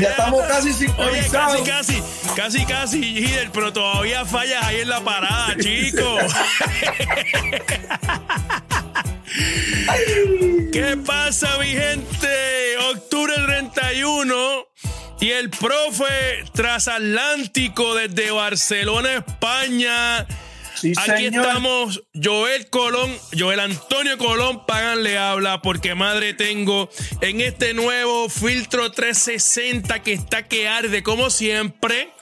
ya estamos casi Oye, casi, casi, casi, casi, pero todavía fallas ahí en la parada, chico. ¿Qué pasa, mi gente? Octubre 31 y el profe transatlántico desde Barcelona, España. Aquí estamos, Joel Colón, Joel Antonio Colón, pagan le habla porque madre tengo en este nuevo filtro 360 que está que arde como siempre,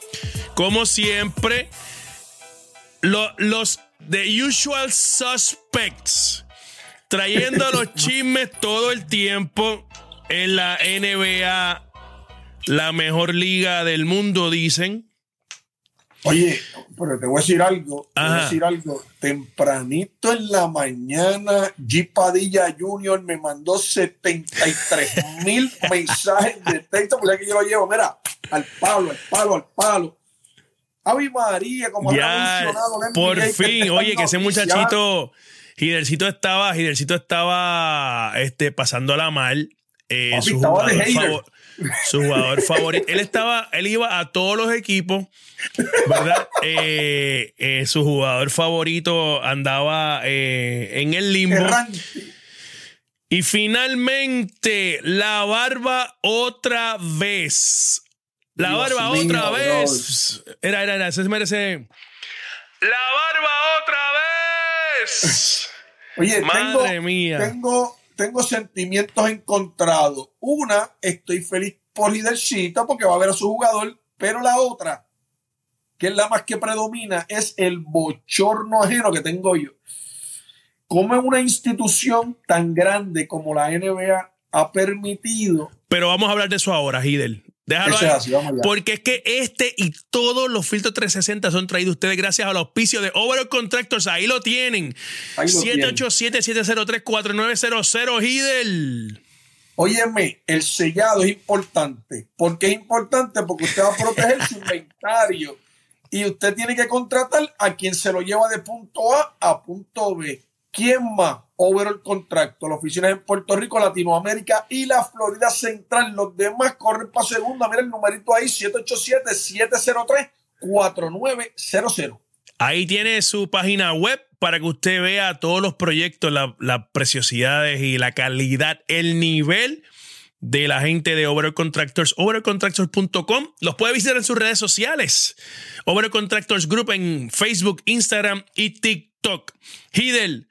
como siempre, los The Usual Suspects trayendo los chismes todo el tiempo en la NBA, la mejor liga del mundo, dicen. Oye, pero te voy a decir algo, te voy a decir algo. Tempranito en la mañana, G. Padilla Jr. me mandó 73 mil mensajes de texto, porque que yo lo llevo, mira, al palo, al palo, al palo. Avi María, como ya, mencionado, por fin, oye, que ese muchachito, Gidercito estaba, Gidercito estaba este, pasándola mal. Eh, su, jugador su jugador favorito. Él estaba, él iba a todos los equipos, ¿verdad? Eh, eh, su jugador favorito andaba en el limbo. Y finalmente, la barba otra vez. La barba otra vez. Era, era, era, se merece. La barba otra vez. Oye, Madre mía. Tengo, tengo sentimientos encontrados. Una, estoy feliz por Lidercito porque va a ver a su jugador, pero la otra, que es la más que predomina, es el bochorno ajeno que tengo yo. ¿Cómo una institución tan grande como la NBA ha permitido? Pero vamos a hablar de eso ahora, Hidel. Déjalo porque es que este y todos los filtros 360 son traídos ustedes gracias al auspicio de Overall Contractors. Ahí lo tienen. 787-703-4900, Hidel. Óyeme, el sellado es importante. ¿Por qué es importante? Porque usted va a proteger su inventario y usted tiene que contratar a quien se lo lleva de punto A a punto B. ¿Quién más? Overall Contracto, las oficinas en Puerto Rico, Latinoamérica y la Florida Central. Los demás corren para segunda. Mira el numerito ahí, 787-703-4900. Ahí tiene su página web para que usted vea todos los proyectos, las preciosidades y la calidad, el nivel de la gente de Overall Contractors, overallcontractors.com. Los puede visitar en sus redes sociales. Overall Contractors Group en Facebook, Instagram y TikTok. Hidel,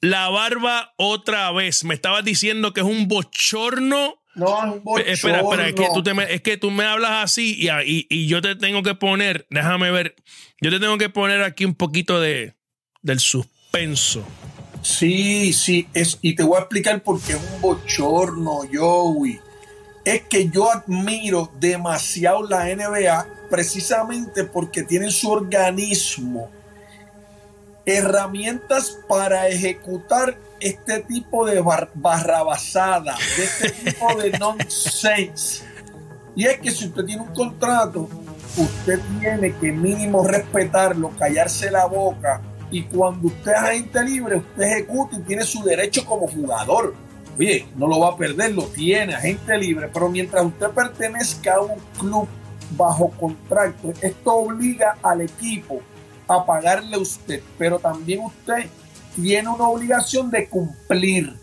la barba otra vez. Me estabas diciendo que es un bochorno. No, es un bochorno. Espera, espera, es que tú, te me, es que tú me hablas así y, y, y, yo te tengo que poner, déjame ver, yo te tengo que poner aquí un poquito de, del suspenso. Sí, sí, es, y te voy a explicar por qué es un bochorno, Joey. Es que yo admiro demasiado la NBA precisamente porque tienen su organismo herramientas para ejecutar este tipo de barrabasada, de este tipo de nonsense. Y es que si usted tiene un contrato, usted tiene que mínimo respetarlo, callarse la boca y cuando usted es agente libre, usted ejecuta y tiene su derecho como jugador. Oye, no lo va a perder, lo tiene, agente libre, pero mientras usted pertenezca a un club bajo contrato, esto obliga al equipo a pagarle a usted, pero también usted tiene una obligación de cumplir,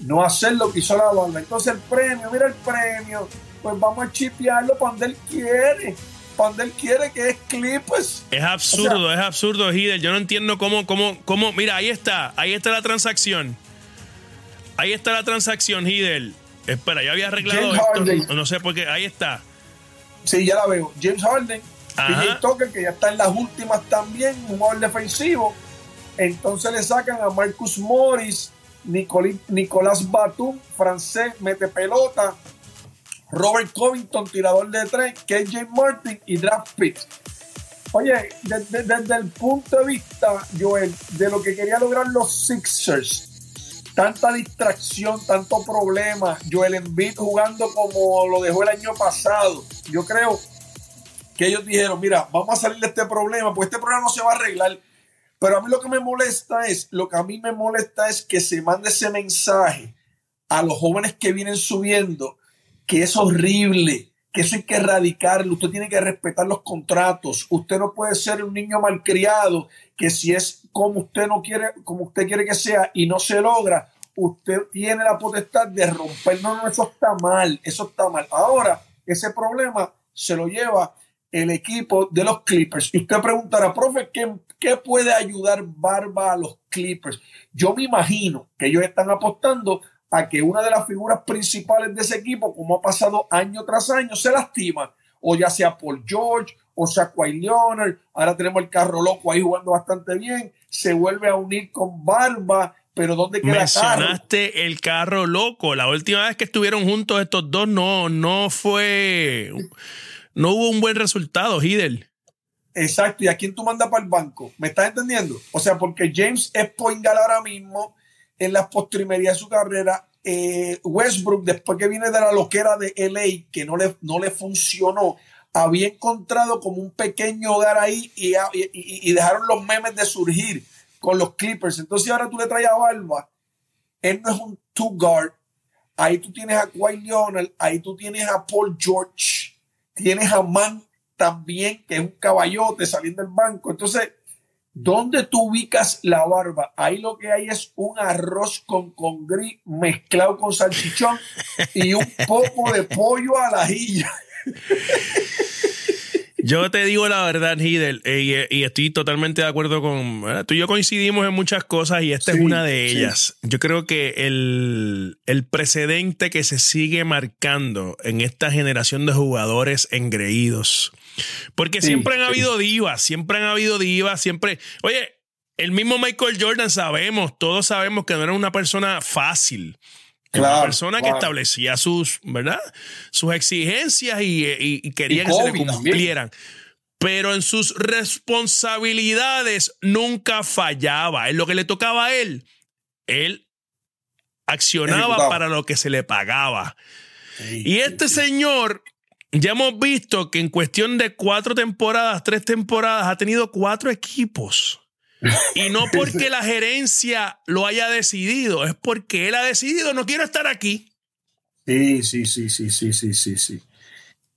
no hacer lo que hizo la banda. Entonces el premio, mira el premio, pues vamos a chipearlo cuando él quiere. Cuando él quiere que es clips. Es absurdo, es absurdo, Hidel. Yo no entiendo cómo, cómo, cómo. Mira, ahí está, ahí está la transacción. Ahí está la transacción, Hidel. Espera, yo había arreglado esto. No sé por qué. Ahí está. Sí, ya la veo. James Harden PJ Tucker, que ya está en las últimas también, un jugador defensivo. Entonces le sacan a Marcus Morris, Nicolás Batum, francés, mete pelota, Robert Covington, tirador de tres, KJ Martin y draft pick. Oye, desde, el punto de vista, Joel, de lo que querían lograr los Sixers, tanta distracción, tanto problema, Joel Embiid jugando como lo dejó el año pasado, yo creo que ellos dijeron, mira, vamos a salir de este problema, pues este problema no se va a arreglar. Pero a mí lo que me molesta es, lo que a mí me molesta es que se mande ese mensaje a los jóvenes que vienen subiendo, que es horrible, que eso hay que erradicarlo, usted tiene que respetar los contratos, usted no puede ser un niño malcriado, que si es como usted no quiere, como usted quiere que sea y no se logra, usted tiene la potestad de romper. No, no, eso está mal, eso está mal. Ahora, ese problema se lo lleva el equipo de los Clippers. Y usted preguntará, profe, ¿qué, ¿qué puede ayudar Barba a los Clippers? Yo me imagino que ellos están apostando a que una de las figuras principales de ese equipo, como ha pasado año tras año, se lastima. O ya sea Paul George, o sea Kawhi Leonard, ahora tenemos el carro loco ahí jugando bastante bien, se vuelve a unir con Barba, pero ¿dónde queda Mencionaste el carro loco. La última vez que estuvieron juntos estos dos no, no fue, no hubo un buen resultado, Hidel. Exacto, ¿y a quién tú mandas para el banco? ¿Me estás entendiendo? O sea, porque James es Poingal ahora mismo, en las postrimerías de su carrera. Eh, Westbrook, después que viene de la loquera de LA, que no le, no le funcionó, había encontrado como un pequeño hogar ahí y, y, dejaron los memes de surgir con los Clippers. Entonces ahora tú le traes a Barba, él no es un two guard. Ahí tú tienes a Kawhi Leonard, ahí tú tienes a Paul George, tienes a Man también, que es un caballote saliendo del banco. Entonces, ¿Dónde tú ubicas la barba? Ahí lo que hay es un arroz con congrí mezclado con salchichón y un poco de pollo a la ajilla. Yo te digo la verdad, Hidel, eh, y, estoy totalmente de acuerdo con. Tú y yo coincidimos en muchas cosas y esta es una de ellas. Yo creo que el, el, precedente que se sigue marcando en esta generación de jugadores engreídos porque siempre han habido divas, siempre han habido divas, siempre. Oye, el mismo Michael Jordan sabemos, todos sabemos que no era una persona fácil. Una persona que establecía sus, ¿verdad? Sus exigencias y, quería que se le cumplieran. Pero en sus responsabilidades nunca fallaba. En lo que le tocaba a él, él accionaba para lo que se le pagaba. y este señor ya hemos visto que en cuestión de cuatro temporadas, tres temporadas, ha tenido cuatro equipos. Y no porque la gerencia lo haya decidido, es porque él ha decidido, no quiero estar aquí. Sí, sí, sí, sí, sí, sí, sí, sí.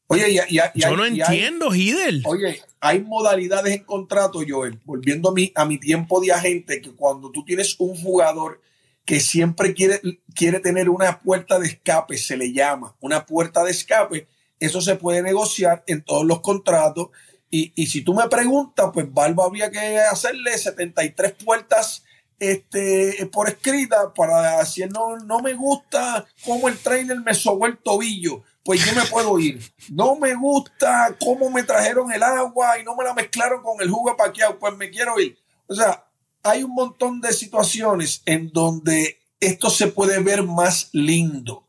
Oye, ya, yo no entiendo, Hidel. Oye, hay modalidades en contrato, Joel, volviendo a mi, a mi tiempo de agente, que cuando tú tienes un jugador que siempre quiere, quiere tener una puerta de escape, se le llama, una puerta de escape, eso se puede negociar en todos los contratos. Y, si tú me preguntas, pues Barba había que hacerle 73 puertas este, por escrita para decir, no, no me gusta cómo el trainer me sobó el tobillo, pues yo me puedo ir. No me gusta cómo me trajeron el agua y no me la mezclaron con el jugo paqueado, pues me quiero ir. O sea, hay un montón de situaciones en donde esto se puede ver más lindo.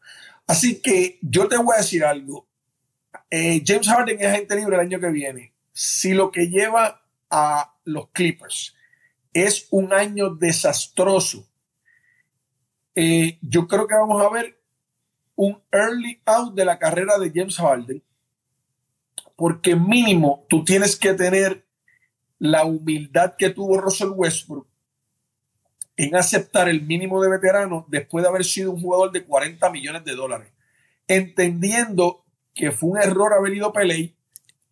Así que yo te voy a decir algo. Eh, James Harden es agente libre el año que viene. Si lo que lleva a los Clippers es un año desastroso, eh, yo creo que vamos a ver un early out de la carrera de James Harden, porque mínimo tú tienes que tener la humildad que tuvo Russell Westbrook en aceptar el mínimo de veterano después de haber sido un jugador de 40 millones de dólares, entendiendo que fue un error haber ido Pelé,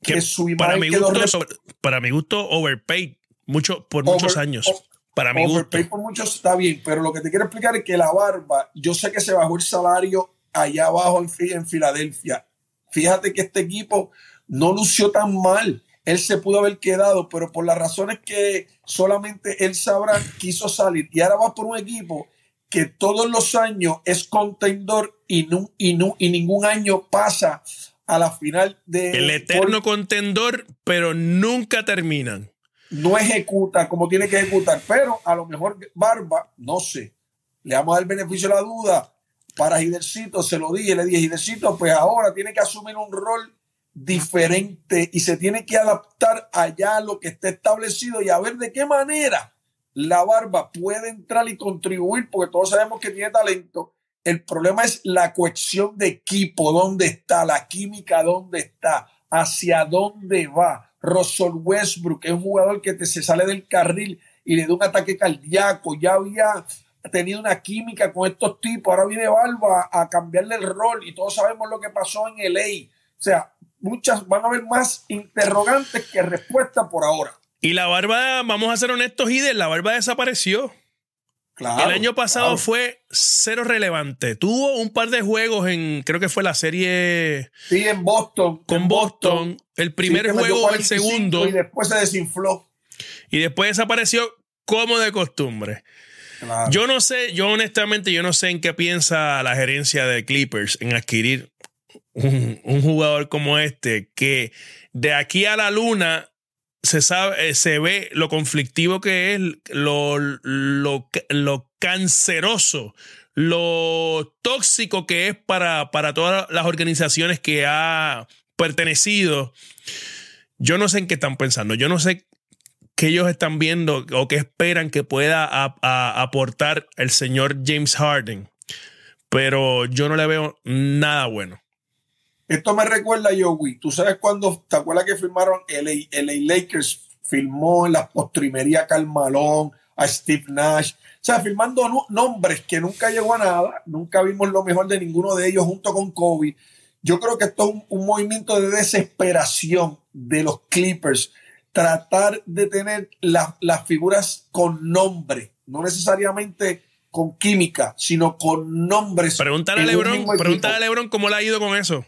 que, su para mi gusto, para mi gusto, overpaid mucho, por muchos años. para mi overpaid por muchos está bien, pero lo que te quiero explicar es que la barba, yo sé que se bajó el salario allá abajo en, en Filadelfia. Fíjate que este equipo no lució tan mal. Él se pudo haber quedado, pero por las razones que solamente él sabrá, quiso salir. Y ahora va por un equipo que todos los años es contendor y, no, y, no, y ningún año pasa a la final de... El eterno contendor, pero nunca terminan. No ejecuta como tiene que ejecutar, pero a lo mejor Barba, no sé, le vamos a dar el beneficio de la duda. Para Gidercito se lo dije, le dije, Gidercito, pues ahora tiene que asumir un rol diferente y se tiene que adaptar allá a lo que está establecido y a ver de qué manera la barba puede entrar y contribuir porque todos sabemos que tiene talento. El problema es la cohesión de equipo, dónde está, la química, dónde está, hacia dónde va. Russell Westbrook es un jugador que se sale del carril y le da un ataque cardíaco. Ya había tenido una química con estos tipos. Ahora viene Barba a cambiarle el rol y todos sabemos lo que pasó en LA. O sea, muchas van a haber más interrogantes que respuestas por ahora. Y la barba, vamos a ser honestos, Ider, la barba desapareció. Claro, el año pasado fue cero relevante. Tuvo un par de juegos en, creo que fue la serie. Sí, en Boston. Con Boston. El primer juego, el segundo. Y después se desinfló. Y después desapareció como de costumbre. Yo no sé, yo honestamente, yo no sé en qué piensa la gerencia de Clippers en adquirir un, un jugador como este, que de aquí a la luna se sabe, eh, se ve lo conflictivo que es, lo, lo, lo canceroso, lo tóxico que es para, para todas las organizaciones que ha pertenecido. Yo no sé en qué están pensando, yo no sé qué ellos están viendo o qué esperan que pueda aportar el señor James Harden, pero yo no le veo nada bueno. Esto me recuerda a Joey. ¿Tú sabes cuando, te acuerdas que firmaron LA, LA Lakers? Firmó en la postrimería Carmalón, a Steve Nash. O sea, firmando nombres que nunca llegó a nada. Nunca vimos lo mejor de ninguno de ellos junto con Kobe. Yo creo que esto es un, movimiento de desesperación de los Clippers. Tratar de tener las figuras con nombre, no necesariamente con química, sino con nombres. Pregúntale a Lebron, pregúntale a Lebron cómo le ha ido con eso.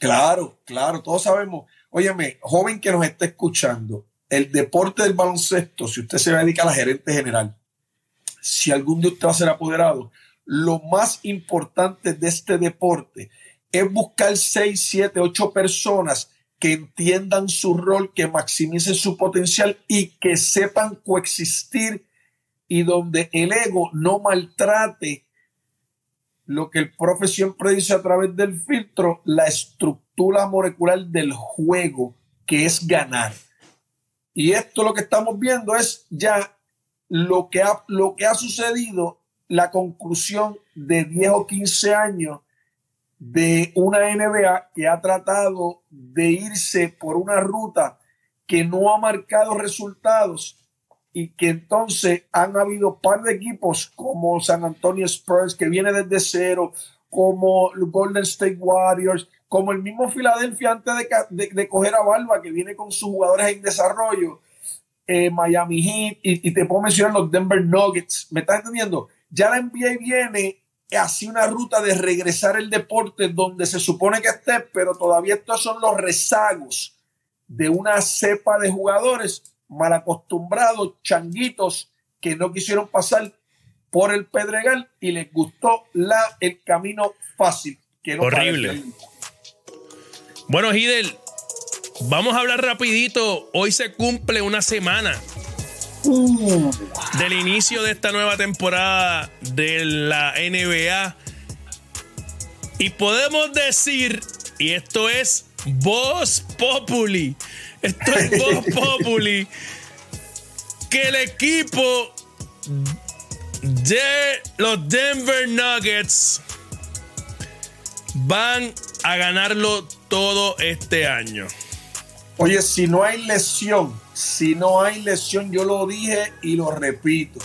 Claro, claro, todos sabemos. Óyeme, joven que nos está escuchando, el deporte del baloncesto, si usted se dedica a la gerente general, si algún día usted va a ser apoderado, lo más importante de este deporte es buscar seis, siete, ocho personas que entiendan su rol, que maximicen su potencial y que sepan coexistir y donde el ego no maltrate lo que el profe siempre dice a través del filtro, la estructura molecular del juego, que es ganar. Y esto lo que estamos viendo es ya lo que ha, lo que ha sucedido, la conclusión de 10 o 15 años de una NBA que ha tratado de irse por una ruta que no ha marcado resultados y que entonces han habido par de equipos como San Antonio Spurs que viene desde cero, como Golden State Warriors, como el mismo Philadelphia antes de, de, coger a Barba que viene con sus jugadores en desarrollo, eh, Miami Heat y, y, te puedo mencionar los Denver Nuggets, ¿me estás entendiendo? Ya la NBA viene así una ruta de regresar el deporte donde se supone que esté, pero todavía estos son los rezagos de una cepa de jugadores mal acostumbrados, changuitos que no quisieron pasar por el Pedregal y les gustó la, el camino fácil. Que Horrible. Bueno, Hidel, vamos a hablar rapidito. Hoy se cumple una semana uh. del inicio de esta nueva temporada de la NBA. Y podemos decir, y esto es Voz Populi, esto es Voz Populi. Que el equipo de los Denver Nuggets van a ganarlo todo este año. Oye, si no hay lesión, si no hay lesión, yo lo dije y lo repito.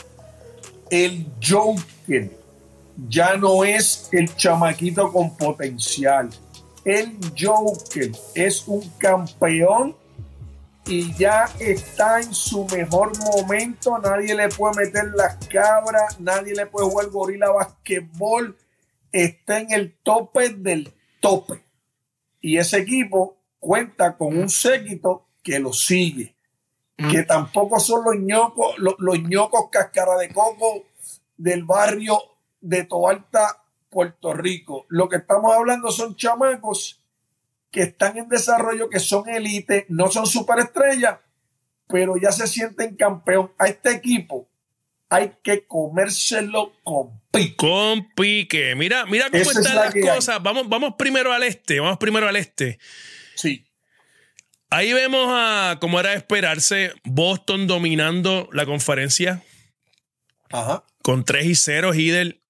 El Joker ya no es el chamaquito con potencial. El Joker es un campeón y ya está en su mejor momento. Nadie le puede meter las cabras, nadie le puede jugar gorila basquetbol. Está en el tope del tope. Y ese equipo cuenta con un séquito que lo sigue. Mm. Que tampoco son los ñocos, los, los ñocos cáscara de coco del barrio de Toalta, Puerto Rico. Lo que estamos hablando son chamacos que están en desarrollo, que son élite, no son superestrellas, pero ya se sienten campeón. A este equipo hay que comérselo con pique. Con pique. Mira, mira cómo están las cosas. Vamos, vamos primero al este. Vamos primero al este. Sí. Ahí vemos a, como era de esperarse, Boston dominando la conferencia. Ajá. Con 3 y 0, Hidel.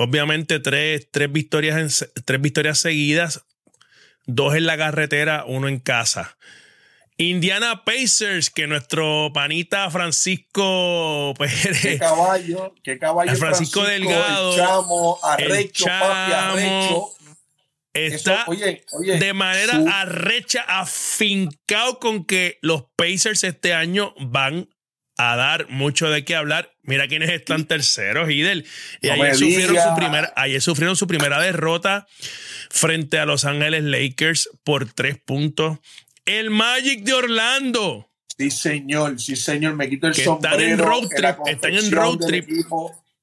Obviamente, tres, tres, victorias en, tres victorias seguidas. Dos en la carretera, uno en casa. Indiana Pacers, que nuestro panita Francisco pues, qué caballo, qué caballo Francisco, Delgado, el chamo, arrecho, papi, arrecho. Está de manera arrecha, afincado con que los Pacers este año van a dar mucho de qué hablar. Mira quiénes están terceros, Idel. Y ayer, sufrieron su primera, ayer sufrieron su primera derrota frente a Los Ángeles Lakers por tres puntos. El Magic de Orlando. Sí, señor, sí, señor. Me quito el que sombrero. Están en road trip. Están en road trip.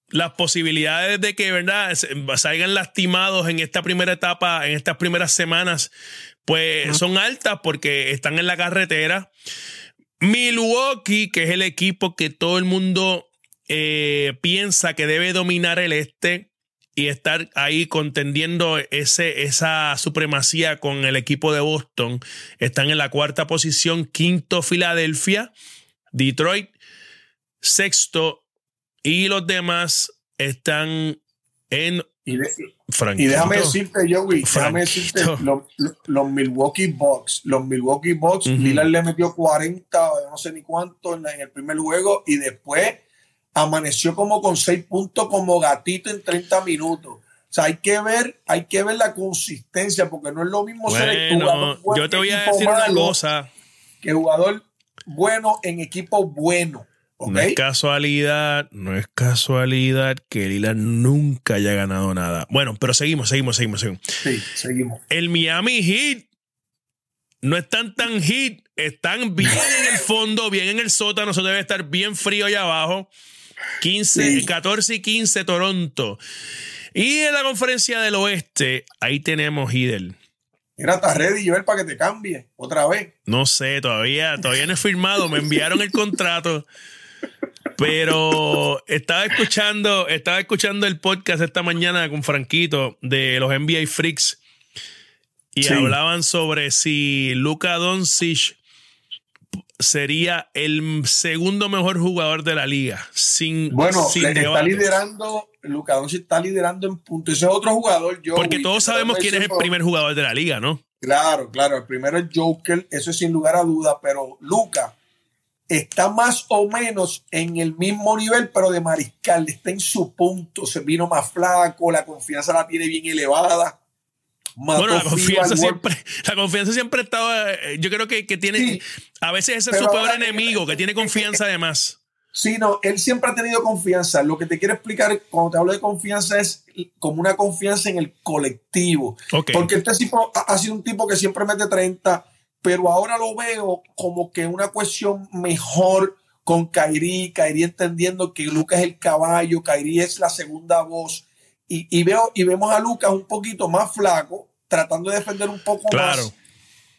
Las posibilidades de que, ¿verdad?, salgan lastimados en esta primera etapa, en estas primeras semanas, pues son altas porque están en la carretera. Milwaukee, que es el equipo que todo el mundo eh, piensa que debe dominar el este, y estar ahí contendiendo ese, esa supremacía con el equipo de Boston. Están en la cuarta posición, quinto Filadelfia, Detroit, sexto y los demás están en... Y, déjame decirte, Joey, déjame decirte, los, Milwaukee Bucks, los Milwaukee Bucks, le metió 40, no sé ni cuánto en el primer juego y después amaneció como con seis puntos como gatito en 30 minutos. O sea, hay que ver, hay que ver la consistencia, porque no es lo mismo ser el jugador bueno, Yo te voy a decir una cosa. Que jugador bueno en equipo bueno. No es casualidad, no es casualidad que Lillard nunca haya ganado nada. Bueno, pero seguimos, seguimos, seguimos, seguimos. Sí, seguimos. El Miami Heat no están tan hit, están bien en el fondo, bien en el sótano, eso debe estar bien frío allá abajo. 15, 14 y 15 Toronto. Y en la conferencia del oeste, ahí tenemos Hidel. Mira, estás ready, Joel, para que te cambie otra vez. No sé, todavía, todavía no he firmado. Me enviaron el contrato. Pero estaba escuchando, estaba escuchando el podcast esta mañana con Franquito de los NBA Freaks. Y hablaban sobre si Luka Doncic sería el segundo mejor jugador de la liga. Sin, bueno, sin está liderando, Luka Doncic está liderando en puntos. Ese es otro jugador. Porque todos sabemos quién es el primer jugador de la liga, ¿no? Claro, claro. El primero es Joker, eso es sin lugar a duda, pero Luca está más o menos en el mismo nivel, pero de mariscal. Está en su punto, se vino más flaco, la confianza la tiene bien elevada bueno, la confianza, siempre, la confianza siempre ha estado. Eh, yo creo que, tiene. a veces ese es su peor enemigo, que tiene confianza además. Sí, no, él siempre ha tenido confianza. Lo que te quiero explicar cuando te hablo de confianza es como una confianza en el colectivo. Porque este tipo ha sido un tipo que siempre mete 30, pero ahora lo veo como que una cuestión mejor con Kairi, Kairi entendiendo que Lucas es el caballo, Kairi es la segunda voz y, veo, y vemos a Lucas un poquito más flaco, tratando de defender un poco más.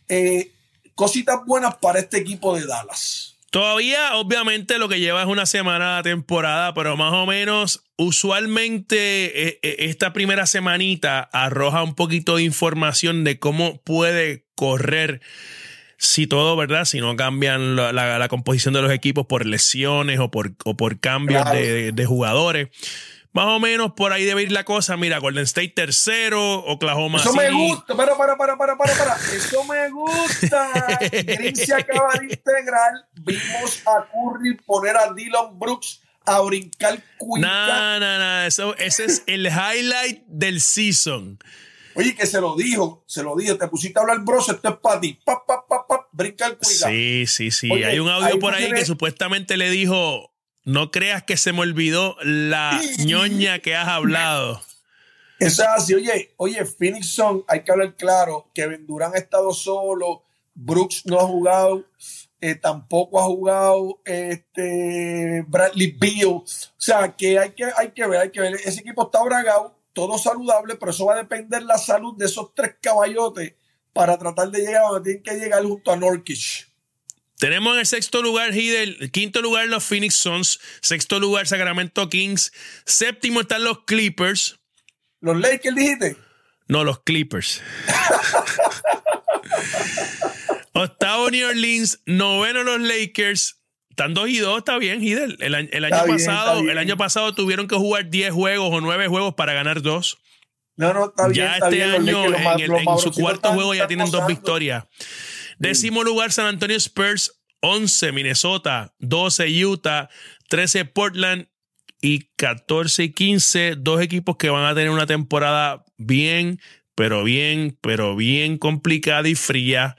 Eh, cositas buenas para este equipo de Dallas. Todavía, obviamente, lo que lleva es una semana de temporada, pero más o menos, usualmente eh, eh, esta primera semanita arroja un poquito de información de cómo puede correr si todo, ¿verdad? Si no cambian la, composición de los equipos por lesiones o por, por cambios de, de, jugadores. Más o menos por ahí debe ir la cosa. Mira, Golden State tercero, Oklahoma Eso me gusta. Para, para, para, para, para, para. Eso me gusta. Green se acaba de integrar. Vimos a Curry poner a Dylan Brooks a brincar cuita. No, no, no. Eso, ese es el highlight del season. Oye, que se lo dijo, se lo dijo. Te pusiste a hablar, bro, esto es para ti. Pa, pa, pa, pa, brincar cuita. Sí, sí, sí. Hay un audio por ahí que supuestamente le dijo no creas que se me olvidó la ñoña que has hablado. Eso es así. Oye, oye, Phoenix Sun, hay que hablar claro. Kevin Durant ha estado solo. Brooks no ha jugado. Eh, tampoco ha jugado este Bradley Beal. O sea, que hay que, hay que ver, hay que ver. Ese equipo está bragado, todo saludable, pero eso va a depender la salud de esos tres caballotes para tratar de llegar a donde tienen que llegar junto a Norkish. Tenemos en el sexto lugar Hidel, quinto lugar los Phoenix Suns, sexto lugar Sacramento Kings, séptimo están los Clippers. ¿Los Lakers dijiste? No, los Clippers. Octavo New Orleans, noveno los Lakers. Están 2 y 2, está bien, Hidel. El, año pasado, el año pasado tuvieron que jugar 10 juegos o 9 juegos para ganar 2. No, no, está bien. Ya este año, en, su cuarto juego, ya tienen dos victorias. Décimo lugar, San Antonio Spurs, 11 Minnesota, 12 Utah, 13 Portland y 14 y 15, dos equipos que van a tener una temporada bien, pero bien, pero bien complicada y fría.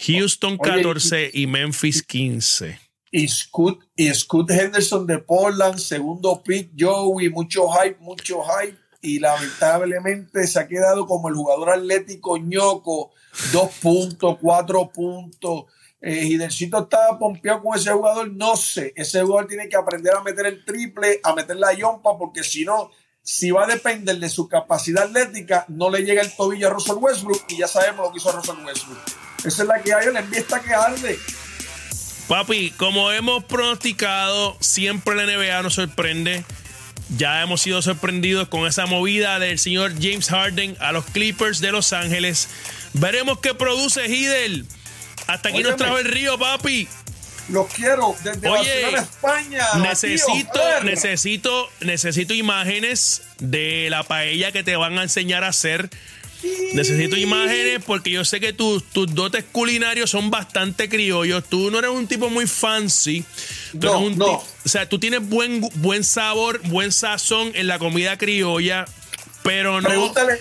Houston 14 y, Memphis 15. Y Scott, y Scott Henderson de Portland, segundo pick, Joey, mucho hype, mucho hype. Y lamentablemente se ha quedado como el jugador atlético ñoco, dos puntos, cuatro puntos eh, estaba pompeado con ese jugador, no sé. Ese jugador tiene que aprender a meter el triple, a meter la yompa, porque si no, si va a depender de su capacidad atlética, no le llega el tobillo a Russell Westbrook y ya sabemos lo que hizo Russell Westbrook. Esa es la que hay, la NBA está que arde. Papi, como hemos pronosticado, siempre la NBA nos sorprende. Ya hemos sido sorprendidos con esa movida del señor James Harden a los Clippers de Los Ángeles. Veremos qué produce Hidel hasta aquí nos trajo el río, papi. Los quiero desde Oye, España. Necesito, necesito, necesito imágenes de la paella que te van a enseñar a hacer. Necesito imágenes porque yo sé que tus, tus dotes culinarios son bastante criollos. Tú no eres un tipo muy fancy. no, no. O sea, tú tienes buen, buen sabor, buen sazón en la comida criolla. Pero no. Pregúntale,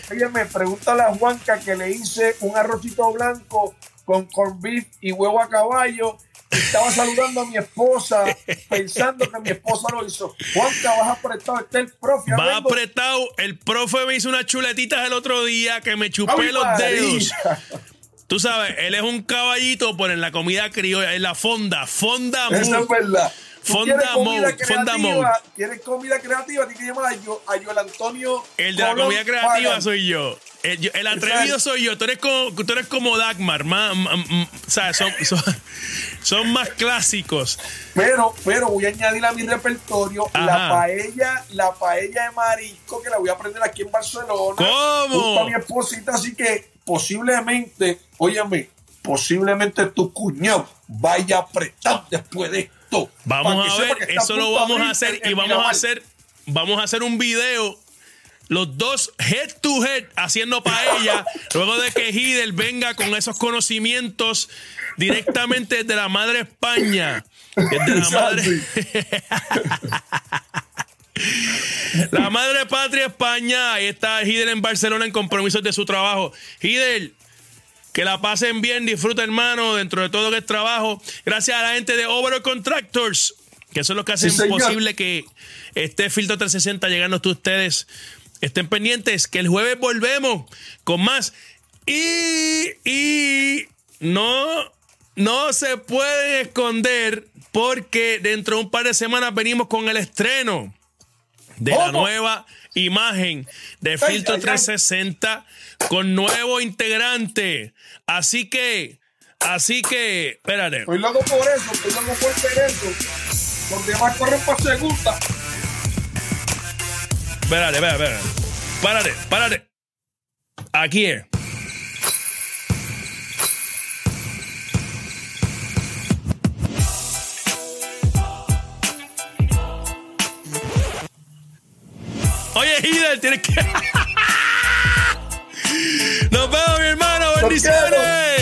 pregúntale a Juanca que le hice un arrocito blanco con corn beef y huevo a caballo. Estaba saludando a mi esposa, pensando que mi esposa lo hizo. Juanca, vas apretado, está el profe. Va apretado. El profe me hizo unas chuletitas el otro día que me chupé los dedos. Tú sabes, él es un caballito, por en la comida criolla, en la fonda, fonda. Eso es verdad. Fonda Mode, Fonda Mode. ¿Quieres comida creativa? Tienes que llamar a, Joel Antonio. El de la comida creativa soy yo. El, atrevido soy yo. Tú eres como, tú eres como Dagmar. Más, o sea, son, son, más clásicos. Pero, pero voy a añadir a mi repertorio la paella, la paella de marisco que la voy a aprender aquí en Barcelona. ¿Cómo? Con mi esposita, así que posiblemente, óyeme, posiblemente tu cuñado vaya apretado después de Vamos a ver, eso lo vamos a hacer y vamos a hacer, vamos a hacer un video los dos head to head haciendo paella, luego de que Hidel venga con esos conocimientos directamente de la madre España. De la madre. la madre patria España. Ahí está Hidel en Barcelona en compromisos de su trabajo. Hidel, que la pasen bien, disfruta hermano, dentro de todo que es trabajo. Gracias a la gente de Over Contractors, que eso es lo que hacen posible que este filtro 360 llegando a ustedes. Estén pendientes que el jueves volvemos con más. Y, y no, no se pueden esconder porque dentro de un par de semanas venimos con el estreno de la nueva imagen de Filtro 360 con nuevo integrante. Así que, así que, espérate. Estoy loco por eso, estoy loco por hacer eso. Donde más corren para segunda. Espérate, espérate, espérate. Párate, párate. Aquí es. Oye, Hidel, tienes que. Nos vemos, mi hermano. Bendiciones.